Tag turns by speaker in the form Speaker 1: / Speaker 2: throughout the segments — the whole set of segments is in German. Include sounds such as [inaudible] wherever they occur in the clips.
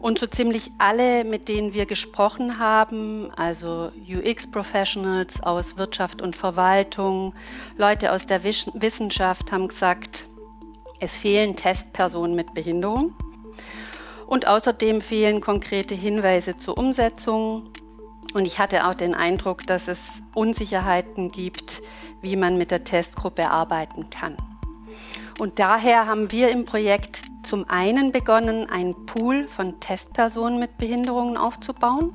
Speaker 1: Und so ziemlich alle, mit denen wir gesprochen haben, also UX-Professionals aus Wirtschaft und Verwaltung, Leute aus der Wissenschaft, haben gesagt, es fehlen Testpersonen mit Behinderung. Und außerdem fehlen konkrete Hinweise zur Umsetzung. Und ich hatte auch den Eindruck, dass es Unsicherheiten gibt, wie man mit der Testgruppe arbeiten kann. Und daher haben wir im Projekt zum einen begonnen, einen Pool von Testpersonen mit Behinderungen aufzubauen.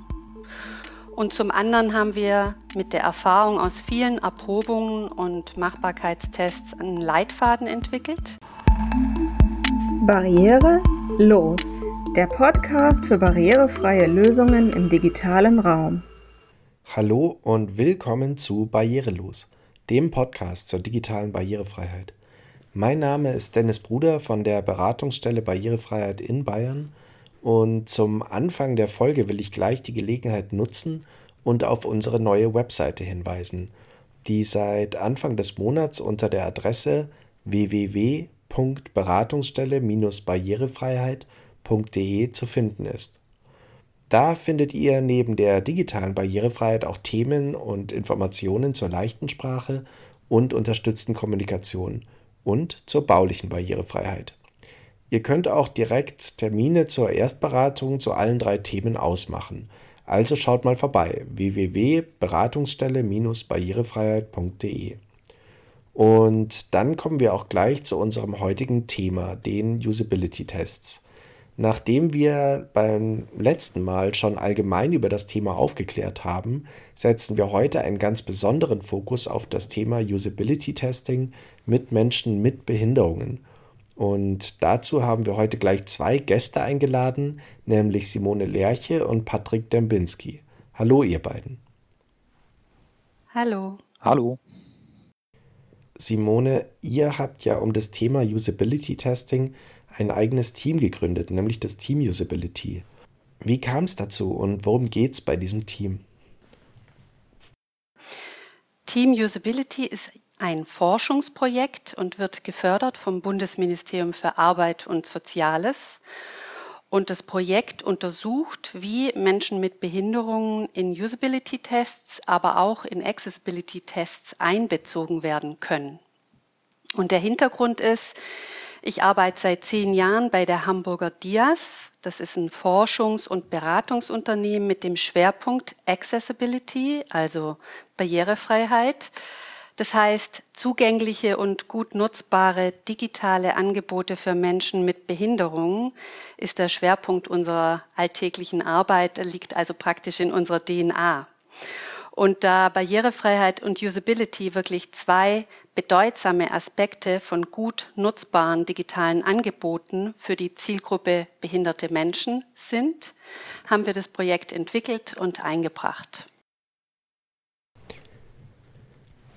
Speaker 1: Und zum anderen haben wir mit der Erfahrung aus vielen Erprobungen und Machbarkeitstests einen Leitfaden entwickelt.
Speaker 2: Barriere los. Der Podcast für barrierefreie Lösungen im digitalen Raum.
Speaker 3: Hallo und willkommen zu Barrierelos, dem Podcast zur digitalen Barrierefreiheit. Mein Name ist Dennis Bruder von der Beratungsstelle Barrierefreiheit in Bayern. Und zum Anfang der Folge will ich gleich die Gelegenheit nutzen und auf unsere neue Webseite hinweisen, die seit Anfang des Monats unter der Adresse www.beratungsstelle-barrierefreiheit.de zu finden ist. Da findet ihr neben der digitalen Barrierefreiheit auch Themen und Informationen zur leichten Sprache und unterstützten Kommunikation und zur baulichen Barrierefreiheit. Ihr könnt auch direkt Termine zur Erstberatung zu allen drei Themen ausmachen. Also schaut mal vorbei www.beratungsstelle-barrierefreiheit.de. Und dann kommen wir auch gleich zu unserem heutigen Thema, den Usability-Tests. Nachdem wir beim letzten Mal schon allgemein über das Thema aufgeklärt haben, setzen wir heute einen ganz besonderen Fokus auf das Thema Usability Testing mit Menschen mit Behinderungen. Und dazu haben wir heute gleich zwei Gäste eingeladen, nämlich Simone Lerche und Patrick Dembinski. Hallo, ihr beiden.
Speaker 1: Hallo.
Speaker 4: Hallo.
Speaker 3: Simone, ihr habt ja um das Thema Usability Testing ein eigenes Team gegründet, nämlich das Team Usability. Wie kam es dazu und worum geht es bei diesem Team?
Speaker 1: Team Usability ist ein Forschungsprojekt und wird gefördert vom Bundesministerium für Arbeit und Soziales. Und das Projekt untersucht, wie Menschen mit Behinderungen in Usability-Tests, aber auch in Accessibility-Tests einbezogen werden können. Und der Hintergrund ist, ich arbeite seit zehn Jahren bei der Hamburger Dias. Das ist ein Forschungs- und Beratungsunternehmen mit dem Schwerpunkt Accessibility, also Barrierefreiheit. Das heißt, zugängliche und gut nutzbare digitale Angebote für Menschen mit Behinderungen ist der Schwerpunkt unserer alltäglichen Arbeit, liegt also praktisch in unserer DNA. Und da Barrierefreiheit und Usability wirklich zwei bedeutsame Aspekte von gut nutzbaren digitalen Angeboten für die Zielgruppe behinderte Menschen sind, haben wir das Projekt entwickelt und eingebracht.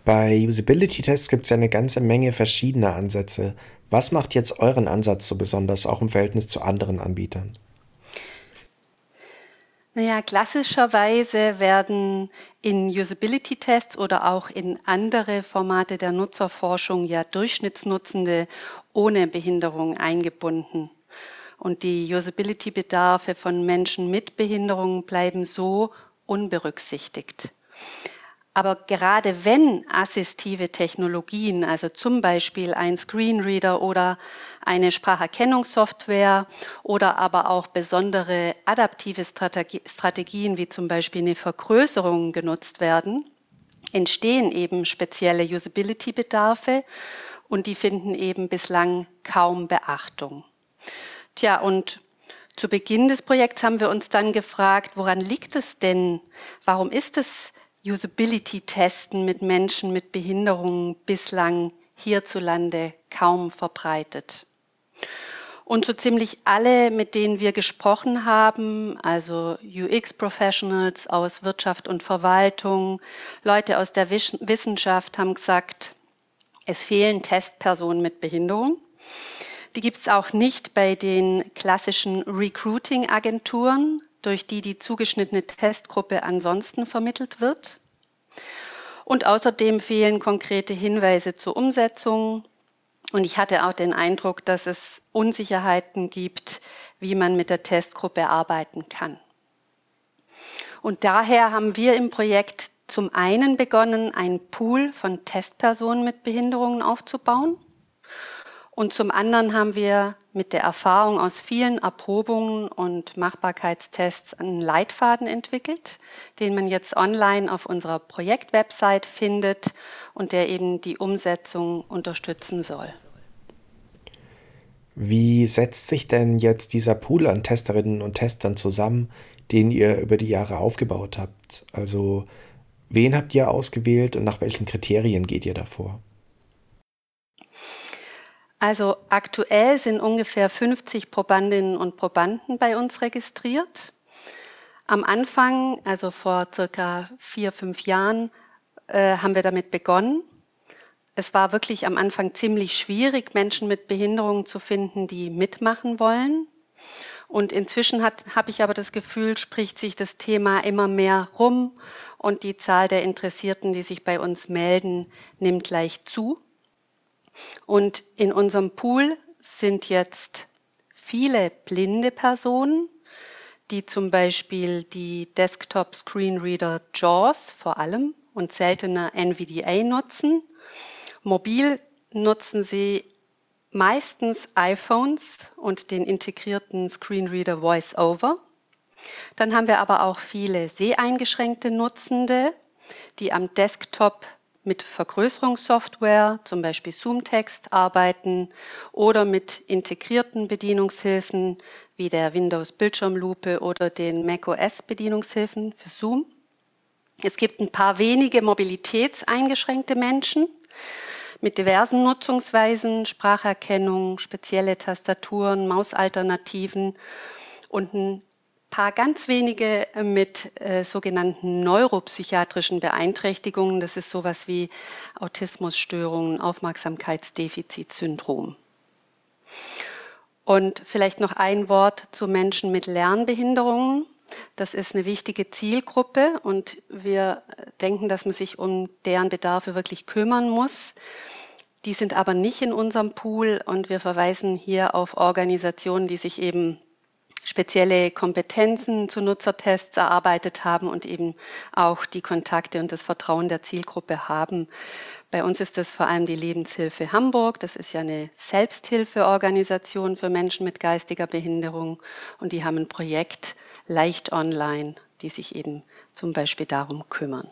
Speaker 3: Bei Usability-Tests gibt es ja eine ganze Menge verschiedener Ansätze. Was macht jetzt euren Ansatz so besonders, auch im Verhältnis zu anderen Anbietern?
Speaker 1: Naja, klassischerweise werden in Usability-Tests oder auch in andere Formate der Nutzerforschung ja Durchschnittsnutzende ohne Behinderung eingebunden. Und die Usability-Bedarfe von Menschen mit Behinderung bleiben so unberücksichtigt. Aber gerade wenn assistive Technologien, also zum Beispiel ein Screenreader oder eine Spracherkennungssoftware oder aber auch besondere adaptive Strategien wie zum Beispiel eine Vergrößerung genutzt werden, entstehen eben spezielle Usability-Bedarfe und die finden eben bislang kaum Beachtung. Tja, und zu Beginn des Projekts haben wir uns dann gefragt, woran liegt es denn? Warum ist es Usability-Testen mit Menschen mit Behinderungen bislang hierzulande kaum verbreitet. Und so ziemlich alle, mit denen wir gesprochen haben, also UX-Professionals aus Wirtschaft und Verwaltung, Leute aus der Wissenschaft, haben gesagt, es fehlen Testpersonen mit Behinderung. Die gibt es auch nicht bei den klassischen Recruiting-Agenturen, durch die die zugeschnittene Testgruppe ansonsten vermittelt wird. Und außerdem fehlen konkrete Hinweise zur Umsetzung. Und ich hatte auch den Eindruck, dass es Unsicherheiten gibt, wie man mit der Testgruppe arbeiten kann. Und daher haben wir im Projekt zum einen begonnen, einen Pool von Testpersonen mit Behinderungen aufzubauen. Und zum anderen haben wir mit der Erfahrung aus vielen Erprobungen und Machbarkeitstests einen Leitfaden entwickelt, den man jetzt online auf unserer Projektwebsite findet und der eben die Umsetzung unterstützen soll.
Speaker 3: Wie setzt sich denn jetzt dieser Pool an Testerinnen und Testern zusammen, den ihr über die Jahre aufgebaut habt? Also wen habt ihr ausgewählt und nach welchen Kriterien geht ihr davor?
Speaker 1: Also aktuell sind ungefähr 50 Probandinnen und Probanden bei uns registriert. Am Anfang, also vor circa vier, fünf Jahren, äh, haben wir damit begonnen. Es war wirklich am Anfang ziemlich schwierig, Menschen mit Behinderungen zu finden, die mitmachen wollen. Und inzwischen habe ich aber das Gefühl, spricht sich das Thema immer mehr rum und die Zahl der Interessierten, die sich bei uns melden, nimmt leicht zu. Und in unserem Pool sind jetzt viele blinde Personen, die zum Beispiel die Desktop Screenreader JAWS vor allem und seltener NVDA nutzen. Mobil nutzen sie meistens iPhones und den integrierten Screenreader VoiceOver. Dann haben wir aber auch viele seheingeschränkte Nutzende, die am Desktop mit Vergrößerungssoftware, zum Beispiel Zoom-Text, arbeiten oder mit integrierten Bedienungshilfen wie der Windows-Bildschirmlupe oder den macOS-Bedienungshilfen für Zoom. Es gibt ein paar wenige mobilitätseingeschränkte Menschen mit diversen Nutzungsweisen, Spracherkennung, spezielle Tastaturen, Mausalternativen und ein paar ganz wenige mit äh, sogenannten neuropsychiatrischen Beeinträchtigungen. Das ist sowas wie Autismusstörungen, Aufmerksamkeitsdefizitsyndrom. Und vielleicht noch ein Wort zu Menschen mit Lernbehinderungen. Das ist eine wichtige Zielgruppe und wir denken, dass man sich um deren Bedarfe wirklich kümmern muss. Die sind aber nicht in unserem Pool und wir verweisen hier auf Organisationen, die sich eben spezielle Kompetenzen zu Nutzertests erarbeitet haben und eben auch die Kontakte und das Vertrauen der Zielgruppe haben. Bei uns ist das vor allem die Lebenshilfe Hamburg. Das ist ja eine Selbsthilfeorganisation für Menschen mit geistiger Behinderung und die haben ein Projekt Leicht Online, die sich eben zum Beispiel darum kümmern.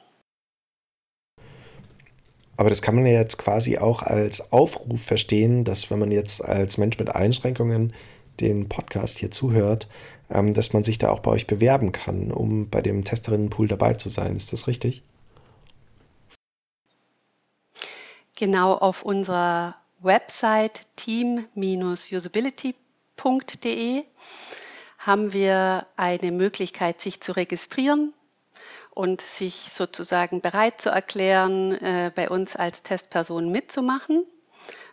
Speaker 3: Aber das kann man ja jetzt quasi auch als Aufruf verstehen, dass wenn man jetzt als Mensch mit Einschränkungen den Podcast hier zuhört, ähm, dass man sich da auch bei euch bewerben kann, um bei dem Testerinnenpool dabei zu sein. Ist das richtig?
Speaker 1: Genau auf unserer Website team-usability.de haben wir eine Möglichkeit, sich zu registrieren und sich sozusagen bereit zu erklären, äh, bei uns als Testperson mitzumachen.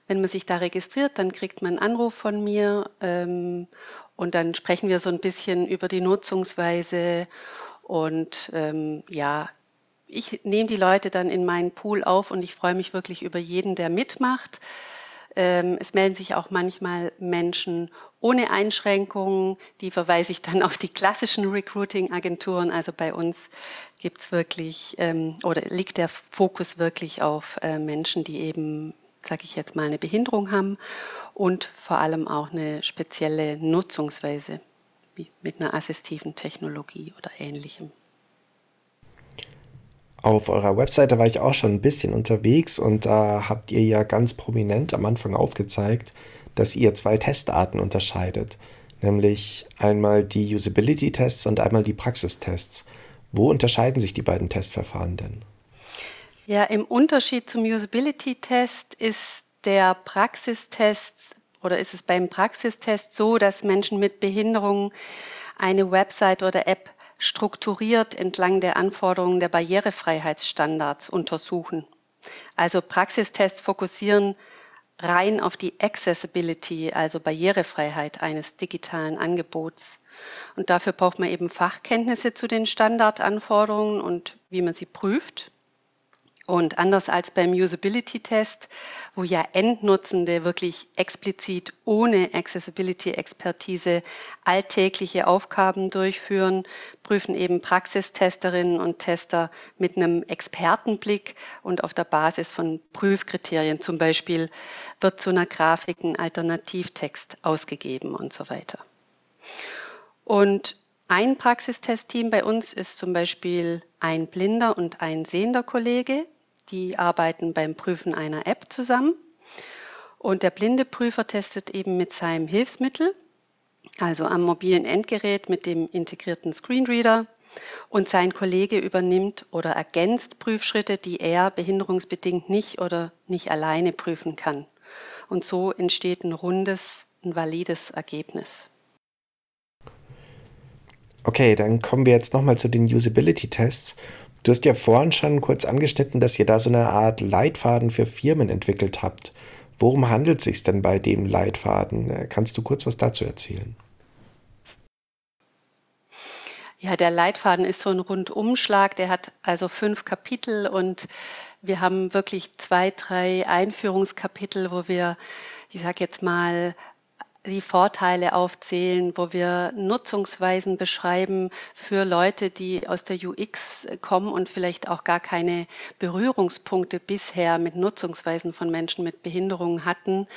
Speaker 1: Wenn man sich da registriert, dann kriegt man einen Anruf von mir ähm, und dann sprechen wir so ein bisschen über die Nutzungsweise und ähm, ja, ich nehme die Leute dann in meinen Pool auf und ich freue mich wirklich über jeden, der mitmacht. Ähm, es melden sich auch manchmal Menschen ohne Einschränkungen. Die verweise ich dann auf die klassischen Recruiting-Agenturen. Also bei uns gibt es wirklich ähm, oder liegt der Fokus wirklich auf äh, Menschen, die eben sage ich jetzt mal, eine Behinderung haben und vor allem auch eine spezielle Nutzungsweise mit einer assistiven Technologie oder ähnlichem.
Speaker 3: Auf eurer Webseite war ich auch schon ein bisschen unterwegs und da habt ihr ja ganz prominent am Anfang aufgezeigt, dass ihr zwei Testarten unterscheidet, nämlich einmal die Usability-Tests und einmal die Praxistests. Wo unterscheiden sich die beiden Testverfahren denn?
Speaker 1: Ja, im Unterschied zum Usability-Test ist der Praxistest oder ist es beim Praxistest so, dass Menschen mit Behinderungen eine Website oder App strukturiert entlang der Anforderungen der Barrierefreiheitsstandards untersuchen. Also Praxistests fokussieren rein auf die Accessibility, also Barrierefreiheit eines digitalen Angebots. Und dafür braucht man eben Fachkenntnisse zu den Standardanforderungen und wie man sie prüft. Und anders als beim Usability-Test, wo ja Endnutzende wirklich explizit ohne Accessibility-Expertise alltägliche Aufgaben durchführen, prüfen eben Praxistesterinnen und Tester mit einem Expertenblick und auf der Basis von Prüfkriterien. Zum Beispiel wird zu einer Grafik ein Alternativtext ausgegeben und so weiter. Und ein Praxistestteam bei uns ist zum Beispiel ein blinder und ein sehender Kollege, die arbeiten beim Prüfen einer App zusammen. Und der blinde Prüfer testet eben mit seinem Hilfsmittel, also am mobilen Endgerät mit dem integrierten Screenreader. Und sein Kollege übernimmt oder ergänzt Prüfschritte, die er behinderungsbedingt nicht oder nicht alleine prüfen kann. Und so entsteht ein rundes, ein valides Ergebnis.
Speaker 3: Okay, dann kommen wir jetzt nochmal zu den Usability-Tests. Du hast ja vorhin schon kurz angeschnitten, dass ihr da so eine Art Leitfaden für Firmen entwickelt habt. Worum handelt es sich denn bei dem Leitfaden? Äh, kannst du kurz was dazu erzählen?
Speaker 1: Ja, der Leitfaden ist so ein Rundumschlag, der hat also fünf Kapitel und wir haben wirklich zwei, drei Einführungskapitel, wo wir, ich sage jetzt mal, die Vorteile aufzählen, wo wir Nutzungsweisen beschreiben für Leute, die aus der UX kommen und vielleicht auch gar keine Berührungspunkte bisher mit Nutzungsweisen von Menschen mit Behinderungen hatten.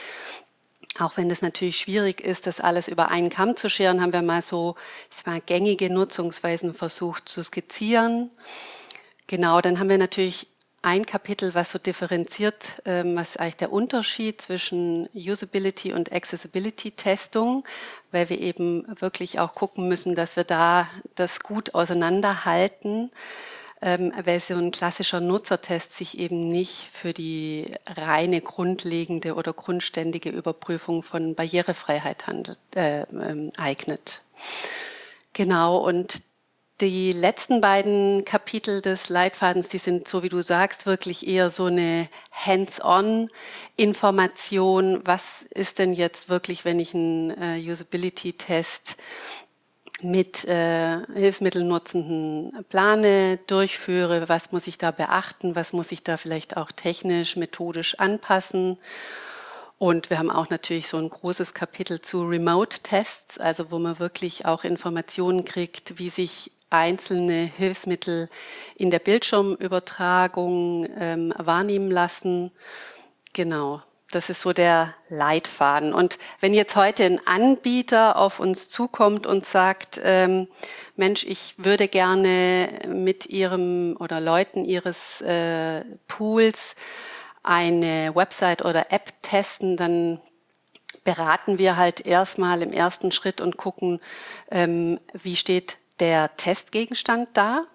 Speaker 1: Auch wenn es natürlich schwierig ist, das alles über einen Kamm zu scheren, haben wir mal so ich mal, gängige Nutzungsweisen versucht zu skizzieren. Genau, dann haben wir natürlich ein Kapitel, was so differenziert, ähm, was eigentlich der Unterschied zwischen Usability und Accessibility-Testung, weil wir eben wirklich auch gucken müssen, dass wir da das gut auseinanderhalten, ähm, weil so ein klassischer Nutzertest sich eben nicht für die reine grundlegende oder grundständige Überprüfung von Barrierefreiheit handelt, äh, äh, eignet. Genau, und die letzten beiden Kapitel des Leitfadens, die sind, so wie du sagst, wirklich eher so eine Hands-on-Information. Was ist denn jetzt wirklich, wenn ich einen äh, Usability-Test mit äh, Hilfsmittelnutzenden plane, durchführe? Was muss ich da beachten? Was muss ich da vielleicht auch technisch, methodisch anpassen? Und wir haben auch natürlich so ein großes Kapitel zu Remote-Tests, also wo man wirklich auch Informationen kriegt, wie sich einzelne Hilfsmittel in der Bildschirmübertragung ähm, wahrnehmen lassen. Genau, das ist so der Leitfaden. Und wenn jetzt heute ein Anbieter auf uns zukommt und sagt, ähm, Mensch, ich würde gerne mit Ihrem oder Leuten Ihres äh, Pools eine Website oder App testen, dann beraten wir halt erstmal im ersten Schritt und gucken, ähm, wie steht der Testgegenstand da.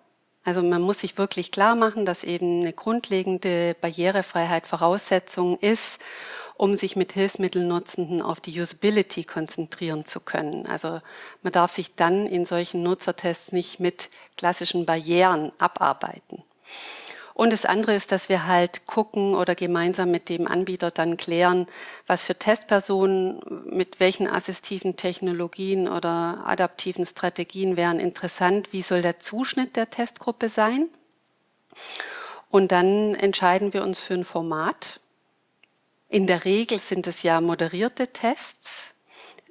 Speaker 1: Also man muss sich wirklich klar machen, dass eben eine grundlegende Barrierefreiheit Voraussetzung ist, um sich mit Hilfsmittelnutzenden auf die Usability konzentrieren zu können. Also man darf sich dann in solchen Nutzertests nicht mit klassischen Barrieren abarbeiten. Und das andere ist, dass wir halt gucken oder gemeinsam mit dem Anbieter dann klären, was für Testpersonen mit welchen assistiven Technologien oder adaptiven Strategien wären interessant, wie soll der Zuschnitt der Testgruppe sein. Und dann entscheiden wir uns für ein Format. In der Regel sind es ja moderierte Tests.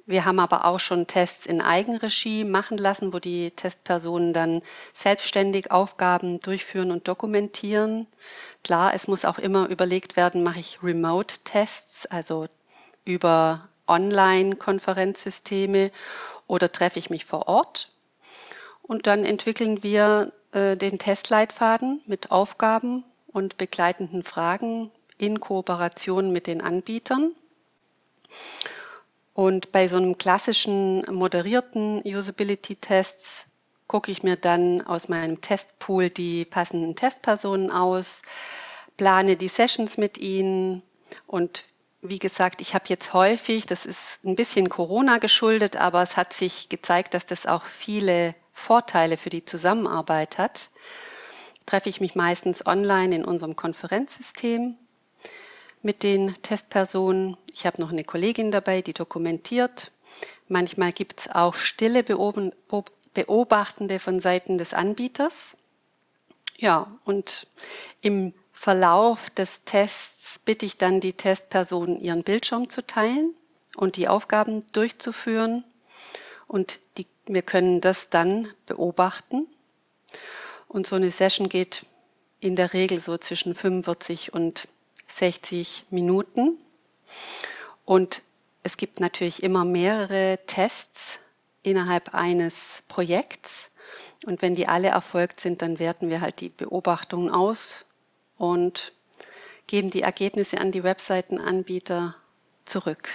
Speaker 1: Wir haben aber auch schon Tests in Eigenregie machen lassen, wo die Testpersonen dann selbstständig Aufgaben durchführen und dokumentieren. Klar, es muss auch immer überlegt werden, mache ich Remote-Tests, also über Online-Konferenzsysteme oder treffe ich mich vor Ort. Und dann entwickeln wir äh, den Testleitfaden mit Aufgaben und begleitenden Fragen in Kooperation mit den Anbietern. Und bei so einem klassischen moderierten Usability-Tests gucke ich mir dann aus meinem Testpool die passenden Testpersonen aus, plane die Sessions mit ihnen und wie gesagt, ich habe jetzt häufig, das ist ein bisschen Corona geschuldet, aber es hat sich gezeigt, dass das auch viele Vorteile für die Zusammenarbeit hat. Treffe ich mich meistens online in unserem Konferenzsystem mit den Testpersonen. Ich habe noch eine Kollegin dabei, die dokumentiert. Manchmal gibt es auch stille Beobachtende von Seiten des Anbieters. Ja, und im Verlauf des Tests bitte ich dann die Testperson, ihren Bildschirm zu teilen und die Aufgaben durchzuführen. Und die, wir können das dann beobachten. Und so eine Session geht in der Regel so zwischen 45 und 60 Minuten. Und es gibt natürlich immer mehrere Tests innerhalb eines Projekts. Und wenn die alle erfolgt sind, dann werten wir halt die Beobachtungen aus und geben die Ergebnisse an die Webseitenanbieter zurück.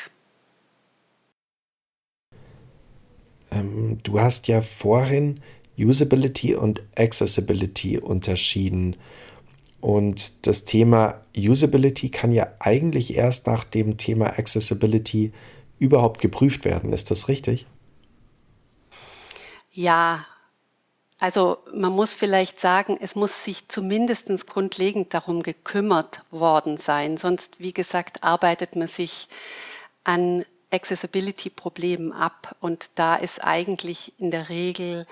Speaker 3: Ähm, du hast ja vorhin Usability und Accessibility unterschieden. Und das Thema Usability kann ja eigentlich erst nach dem Thema Accessibility überhaupt geprüft werden. Ist das richtig?
Speaker 1: Ja, also man muss vielleicht sagen, es muss sich zumindest grundlegend darum gekümmert worden sein. Sonst, wie gesagt, arbeitet man sich an Accessibility-Problemen ab. Und da ist eigentlich in der Regel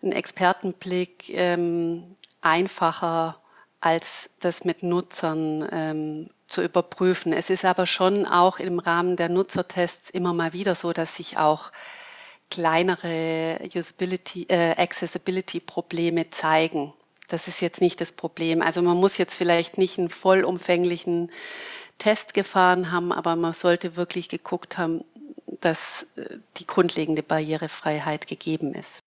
Speaker 1: ein Expertenblick ähm, einfacher, als das mit Nutzern ähm, zu überprüfen. Es ist aber schon auch im Rahmen der Nutzertests immer mal wieder so, dass sich auch kleinere Usability, äh, Accessibility-Probleme zeigen. Das ist jetzt nicht das Problem. Also man muss jetzt vielleicht nicht einen vollumfänglichen Test gefahren haben, aber man sollte wirklich geguckt haben, dass äh, die grundlegende Barrierefreiheit gegeben ist.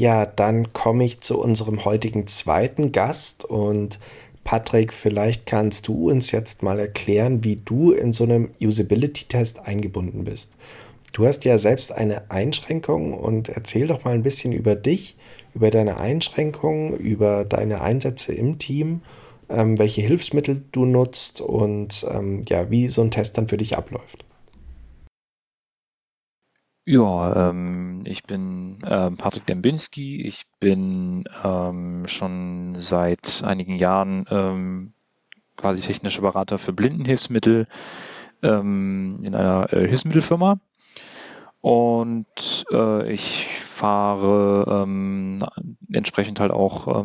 Speaker 3: Ja, dann komme ich zu unserem heutigen zweiten Gast und Patrick, vielleicht kannst du uns jetzt mal erklären, wie du in so einem Usability-Test eingebunden bist. Du hast ja selbst eine Einschränkung und erzähl doch mal ein bisschen über dich, über deine Einschränkungen, über deine Einsätze im Team ähm, welche Hilfsmittel du nutzt und ähm, ja, wie so ein Test dann für dich abläuft.
Speaker 4: Ja, ähm, ich bin ähm, Patrick Dembinski. Ich bin ähm, schon seit einigen Jahren ähm, quasi technischer Berater für Blindenhilfsmittel ähm, in einer äh, Hilfsmittelfirma. Und äh, ich fahre ähm, entsprechend halt auch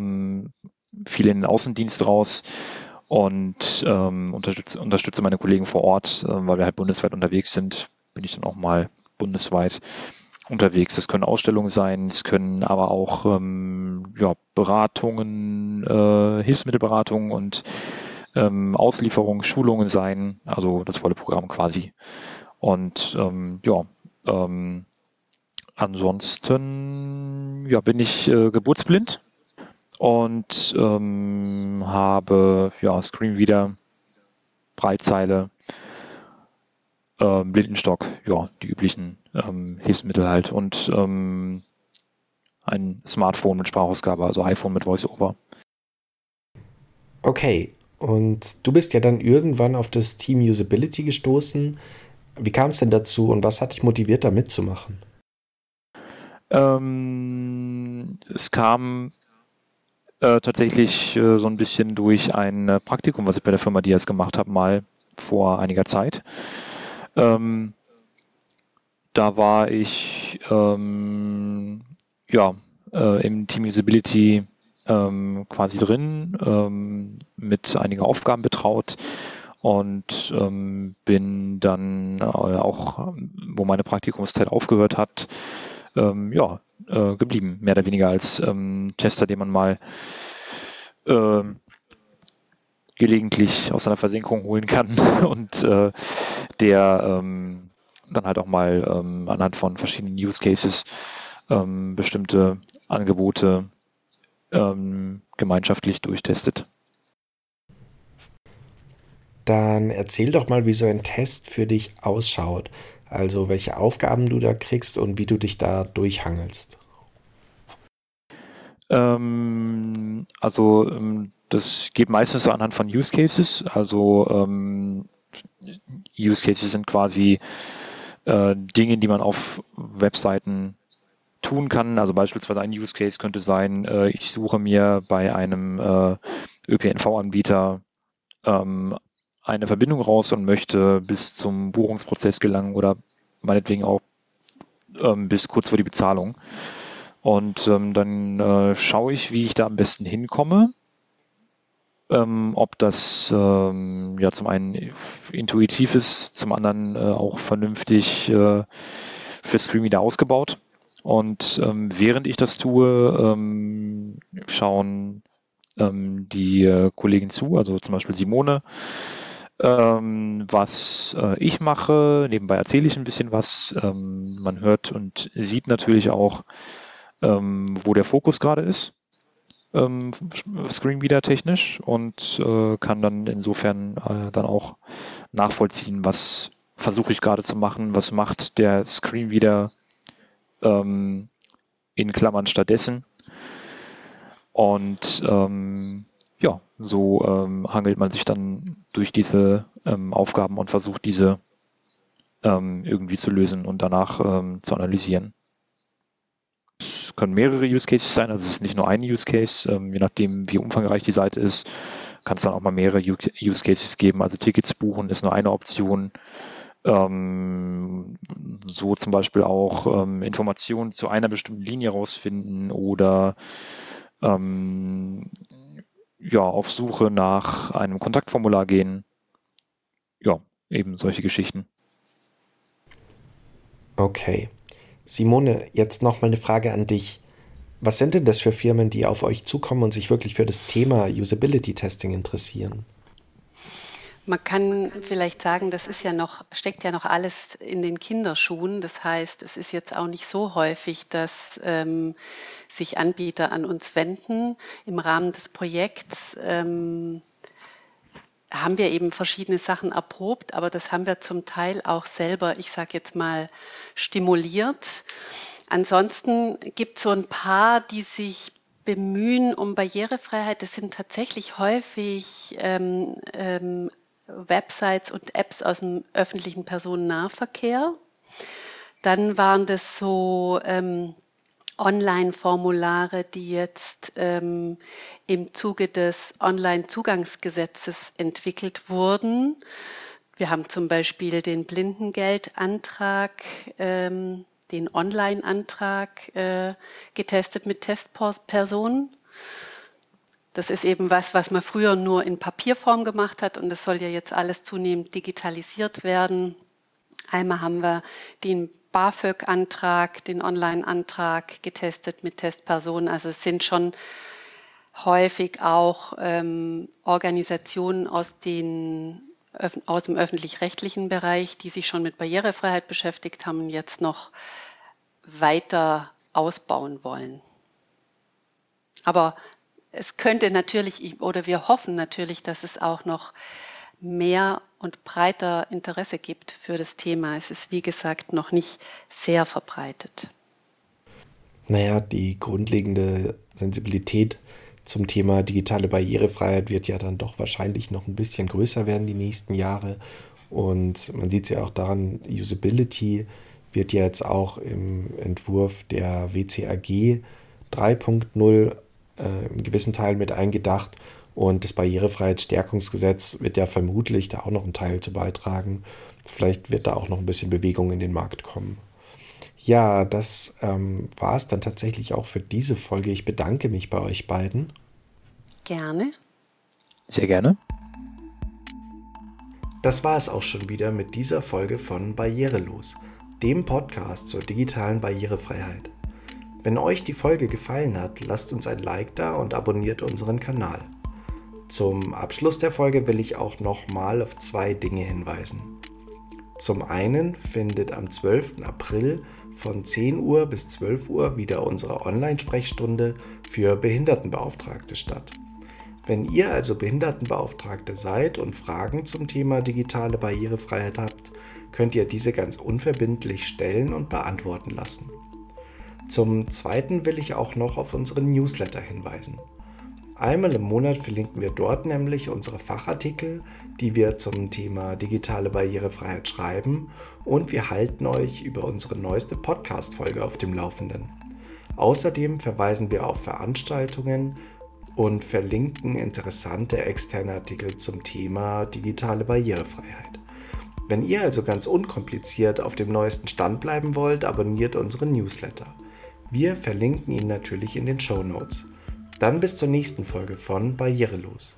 Speaker 4: viel in den Außendienst raus und unterstütze, unterstütze meine Kollegen vor Ort, äh, weil wir halt bundesweit unterwegs sind, bin ich dann auch mal bundesweit unterwegs. Das können Ausstellungen sein, es können aber auch ähm, ja, Beratungen, äh, Hilfsmittelberatungen und ähm, Auslieferungen, Schulungen sein, also das volle Programm quasi. Und ähm, ja, ähm, ansonsten ja, bin ich äh, geburtsblind und ähm, habe ja, Screenreader, Breitzeile, äh, Blindenstock, ja, die üblichen ähm, Hilfsmittel halt und ähm, ein Smartphone mit Sprachausgabe, also iPhone mit VoiceOver.
Speaker 3: Okay, und du bist ja dann irgendwann auf das Team Usability gestoßen. Wie kam es denn dazu und was hat dich motiviert, da mitzumachen?
Speaker 4: Ähm, es kam äh, tatsächlich äh, so ein bisschen durch ein äh, Praktikum, was ich bei der Firma Diaz gemacht habe, mal vor einiger Zeit. Ähm, da war ich ähm, ja, äh, im Team Usability ähm, quasi drin, ähm, mit einigen Aufgaben betraut und ähm, bin dann äh, auch, wo meine Praktikumszeit aufgehört hat, ähm, ja, äh, geblieben, mehr oder weniger als Tester, den man mal gelegentlich aus einer Versenkung holen kann [laughs] und äh, der ähm, dann halt auch mal ähm, anhand von verschiedenen Use Cases ähm, bestimmte Angebote ähm, gemeinschaftlich durchtestet.
Speaker 3: Dann erzähl doch mal, wie so ein Test für dich ausschaut. Also welche Aufgaben du da kriegst und wie du dich da durchhangelst.
Speaker 4: Ähm, also ähm, das geht meistens anhand von Use Cases. Also ähm, Use Cases sind quasi äh, Dinge, die man auf Webseiten tun kann. Also beispielsweise ein Use Case könnte sein, äh, ich suche mir bei einem äh, ÖPNV-Anbieter ähm, eine Verbindung raus und möchte bis zum Buchungsprozess gelangen oder meinetwegen auch ähm, bis kurz vor die Bezahlung. Und ähm, dann äh, schaue ich, wie ich da am besten hinkomme. Ähm, ob das ähm, ja zum einen intuitiv ist, zum anderen äh, auch vernünftig äh, für Screen wieder ausgebaut. Und ähm, während ich das tue, ähm, schauen ähm, die äh, Kollegen zu, also zum Beispiel Simone, ähm, was äh, ich mache. Nebenbei erzähle ich ein bisschen was. Man hört und sieht natürlich auch, wo der Fokus gerade ist, ähm, Screenreader technisch und äh, kann dann insofern äh, dann auch nachvollziehen, was versuche ich gerade zu machen, was macht der Screenreader ähm, in Klammern stattdessen. Und ähm, ja, so ähm, hangelt man sich dann durch diese ähm, Aufgaben und versucht diese ähm, irgendwie zu lösen und danach ähm, zu analysieren. Es können mehrere Use Cases sein, also es ist nicht nur ein Use Case, ähm, je nachdem wie umfangreich die Seite ist, kann es dann auch mal mehrere Use Cases geben. Also Tickets buchen ist nur eine Option. Ähm, so zum Beispiel auch ähm, Informationen zu einer bestimmten Linie rausfinden oder ähm, ja, auf Suche nach einem Kontaktformular gehen. Ja, eben solche Geschichten.
Speaker 3: Okay. Simone, jetzt noch mal eine Frage an dich. Was sind denn das für Firmen, die auf euch zukommen und sich wirklich für das Thema Usability Testing interessieren?
Speaker 1: Man kann vielleicht sagen, das ist ja noch, steckt ja noch alles in den Kinderschuhen. Das heißt, es ist jetzt auch nicht so häufig, dass ähm, sich Anbieter an uns wenden. Im Rahmen des Projekts ähm, haben wir eben verschiedene Sachen erprobt, aber das haben wir zum Teil auch selber, ich sage jetzt mal, stimuliert. Ansonsten gibt es so ein paar, die sich bemühen um Barrierefreiheit. Das sind tatsächlich häufig ähm, ähm, Websites und Apps aus dem öffentlichen Personennahverkehr. Dann waren das so ähm, Online-Formulare, die jetzt ähm, im Zuge des Online-Zugangsgesetzes entwickelt wurden. Wir haben zum Beispiel den Blindengeldantrag, ähm, den Online-Antrag äh, getestet mit Testpersonen. Das ist eben was, was man früher nur in Papierform gemacht hat und das soll ja jetzt alles zunehmend digitalisiert werden. Einmal haben wir den BAföG-Antrag, den Online-Antrag getestet mit Testpersonen. Also es sind schon häufig auch ähm, Organisationen aus, den, aus dem öffentlich-rechtlichen Bereich, die sich schon mit Barrierefreiheit beschäftigt haben und jetzt noch weiter ausbauen wollen. Aber es könnte natürlich, oder wir hoffen natürlich, dass es auch noch mehr und breiter Interesse gibt für das Thema. Es ist, wie gesagt, noch nicht sehr verbreitet.
Speaker 3: Naja, die grundlegende Sensibilität zum Thema digitale Barrierefreiheit wird ja dann doch wahrscheinlich noch ein bisschen größer werden die nächsten Jahre. Und man sieht es ja auch daran, Usability wird jetzt auch im Entwurf der WCAG 3.0 äh, in gewissen Teilen mit eingedacht. Und das Barrierefreiheitsstärkungsgesetz wird ja vermutlich da auch noch einen Teil zu beitragen. Vielleicht wird da auch noch ein bisschen Bewegung in den Markt kommen. Ja, das ähm, war es dann tatsächlich auch für diese Folge. Ich bedanke mich bei euch beiden.
Speaker 1: Gerne.
Speaker 4: Sehr gerne.
Speaker 3: Das war es auch schon wieder mit dieser Folge von Barrierelos, dem Podcast zur digitalen Barrierefreiheit. Wenn euch die Folge gefallen hat, lasst uns ein Like da und abonniert unseren Kanal. Zum Abschluss der Folge will ich auch nochmal auf zwei Dinge hinweisen. Zum einen findet am 12. April von 10 Uhr bis 12 Uhr wieder unsere Online-Sprechstunde für Behindertenbeauftragte statt. Wenn ihr also Behindertenbeauftragte seid und Fragen zum Thema digitale Barrierefreiheit habt, könnt ihr diese ganz unverbindlich stellen und beantworten lassen. Zum Zweiten will ich auch noch auf unseren Newsletter hinweisen. Einmal im Monat verlinken wir dort nämlich unsere Fachartikel, die wir zum Thema digitale Barrierefreiheit schreiben und wir halten euch über unsere neueste Podcast-Folge auf dem Laufenden. Außerdem verweisen wir auf Veranstaltungen und verlinken interessante externe Artikel zum Thema digitale Barrierefreiheit. Wenn ihr also ganz unkompliziert auf dem neuesten Stand bleiben wollt, abonniert unseren Newsletter. Wir verlinken ihn natürlich in den Show Notes. Dann bis zur nächsten Folge von Barrierelos.